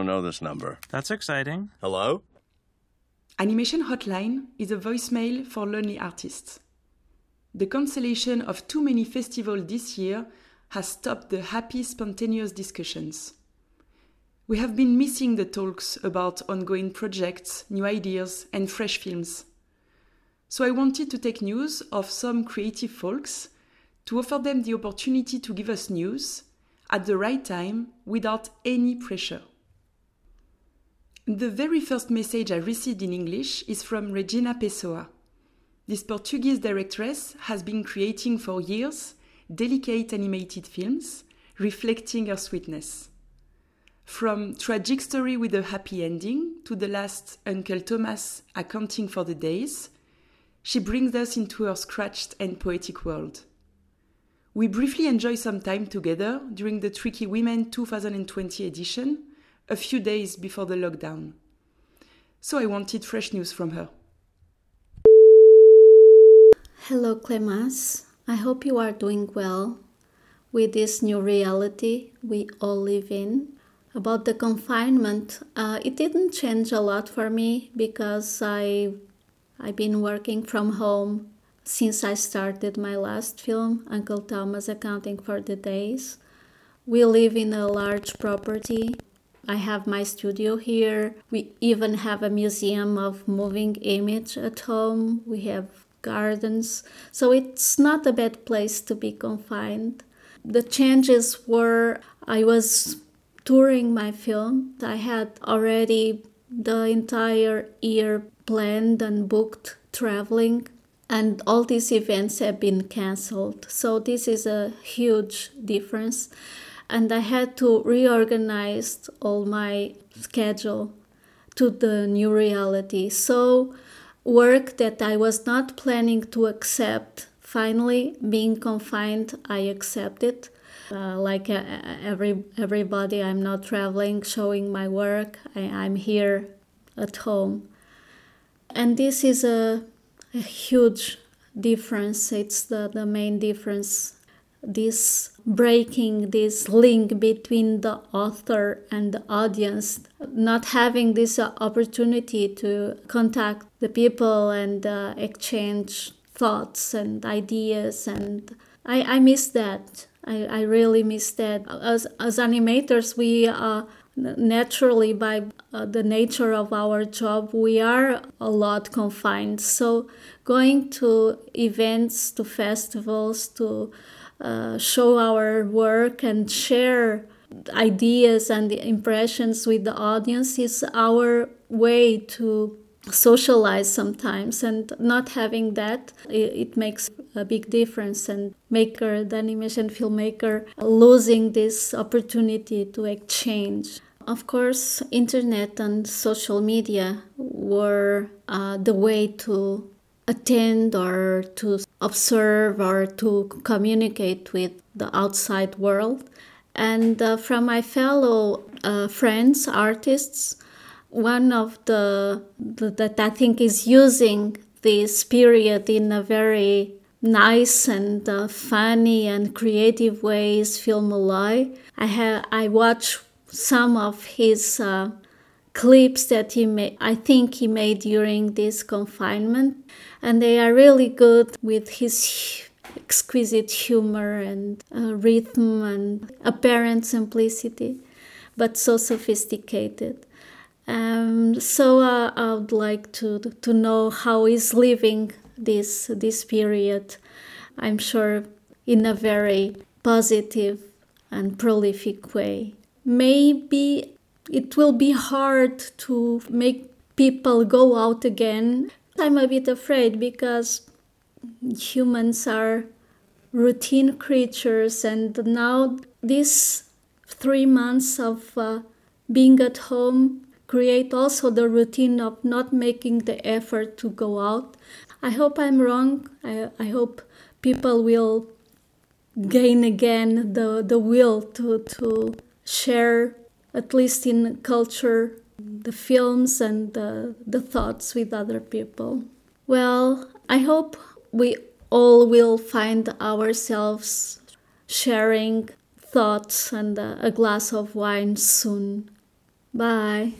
don't know this number. That's exciting. Hello? Animation Hotline is a voicemail for lonely artists. The cancellation of too many festivals this year has stopped the happy, spontaneous discussions. We have been missing the talks about ongoing projects, new ideas, and fresh films. So I wanted to take news of some creative folks to offer them the opportunity to give us news at the right time without any pressure. The very first message I received in English is from Regina Pessoa. This Portuguese directress has been creating for years delicate animated films reflecting her sweetness. From Tragic Story with a Happy Ending to the last Uncle Thomas Accounting for the Days, she brings us into her scratched and poetic world. We briefly enjoy some time together during the Tricky Women 2020 edition, a few days before the lockdown. So I wanted fresh news from her. Hello, Clemence. I hope you are doing well with this new reality we all live in. About the confinement, uh, it didn't change a lot for me because I I've been working from home since I started my last film, Uncle Thomas Accounting for the Days. We live in a large property. I have my studio here. We even have a museum of moving image at home. We have gardens. So it's not a bad place to be confined. The changes were I was touring my film. I had already the entire year planned and booked traveling and all these events have been cancelled. So this is a huge difference. And I had to reorganize all my schedule to the new reality. So work that I was not planning to accept, finally being confined, I accepted. Uh, like uh, every everybody, I'm not traveling, showing my work. I, I'm here at home, and this is a a huge difference. It's the, the main difference. This breaking this link between the author and the audience, not having this opportunity to contact the people and uh, exchange thoughts and ideas. And I, I miss that. I, I really miss that. As, as animators, we uh, naturally by uh, the nature of our job we are a lot confined so going to events to festivals to uh, show our work and share ideas and impressions with the audience is our way to socialize sometimes and not having that it, makes a big difference and maker the animation filmmaker losing this opportunity to exchange. Of course internet and social media were uh, the way to attend or to observe or to communicate with the outside world. And uh, from my fellow uh, friends artists one of the, the that I think is using this period in a very nice and uh, funny and creative ways film alive i have i watch some of his uh, clips that he made i think he made during this confinement and they are really good with his exquisite humor and uh, rhythm and apparent simplicity but so sophisticated um, so uh, I would like to to know how he's living this this period. I'm sure in a very positive and prolific way. Maybe it will be hard to make people go out again. I'm a bit afraid because humans are routine creatures, and now these three months of uh, being at home create also the routine of not making the effort to go out. I hope I'm wrong. I, I hope people will gain again the, the will to, to share, at least in culture, the films and the, the thoughts with other people. Well, I hope we all will find ourselves sharing thoughts and a glass of wine soon Bye.